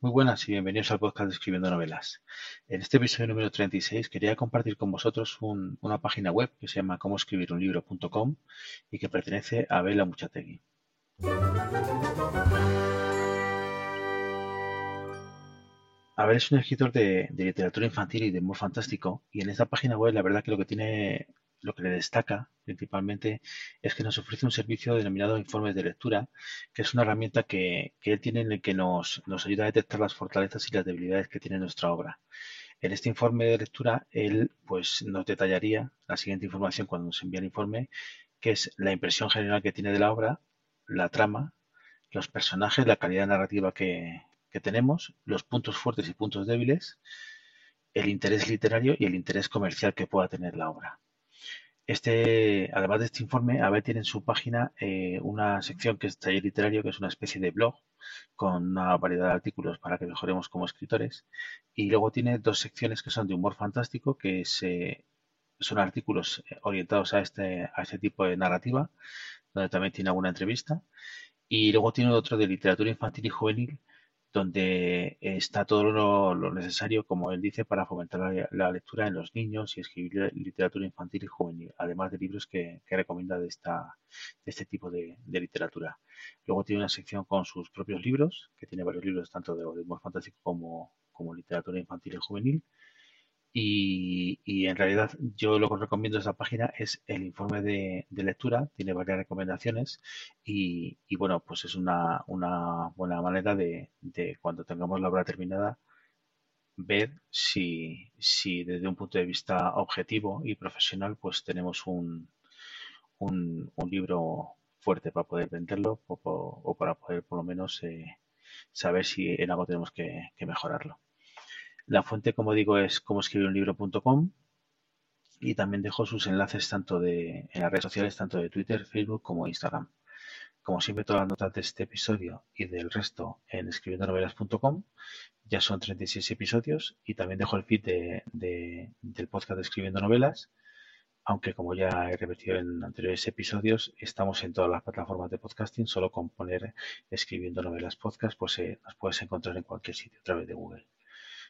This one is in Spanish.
Muy buenas y bienvenidos al podcast de Escribiendo Novelas. En este episodio número 36 quería compartir con vosotros una página web que se llama comoescribirunlibro.com y que pertenece a Bela Muchategui. Abel es un escritor de, de literatura infantil y de humor fantástico y en esta página web la verdad que lo que tiene lo que le destaca principalmente es que nos ofrece un servicio denominado informes de lectura, que es una herramienta que, él tiene en el que nos, ayuda a detectar las fortalezas y las debilidades que tiene nuestra obra. En este informe de lectura, él pues, nos detallaría la siguiente información cuando nos envía el informe, que es la impresión general que tiene de la obra, la trama, los personajes, la calidad narrativa que, que tenemos, los puntos fuertes y puntos débiles, el interés literario y el interés comercial que pueda tener la obra. Este, además de este informe, ABE tiene en su página eh, una sección que es taller literario, que es una especie de blog con una variedad de artículos para que mejoremos como escritores. Y luego tiene dos secciones que son de humor fantástico, que son artículos orientados a este, a este tipo de narrativa, donde también tiene alguna entrevista. Y luego tiene otro de literatura infantil y juvenil, donde está todo lo, necesario, como él dice, para fomentar la, lectura en los niños y escribir literatura infantil y juvenil, además de libros que, recomienda de, esta, de este tipo de, literatura. Luego tiene una sección con sus propios libros, que tiene varios libros tanto de, humor fantástico como, como literatura infantil y juvenil. Y, en realidad yo lo que recomiendo de esta página es el informe de, lectura, tiene varias recomendaciones y, bueno, pues es una, buena manera de, cuando tengamos la obra terminada ver si, desde un punto de vista objetivo y profesional pues tenemos un, un, libro fuerte para poder venderlo o, para poder por lo menos eh, saber si en algo tenemos que mejorarlo. La fuente, como digo, es como libro.com y también dejo sus enlaces tanto de, en las redes sociales, tanto de Twitter, Facebook como Instagram. Como siempre, todas las notas de este episodio y del resto en escribiendonovelas.com. Ya son 36 episodios y también dejo el feed de, del podcast de Escribiendo Novelas. Aunque como ya he repetido en anteriores episodios, estamos en todas las plataformas de podcasting. Solo con poner Escribiendo Novelas Podcast, pues eh, puedes encontrar en cualquier sitio a través de Google.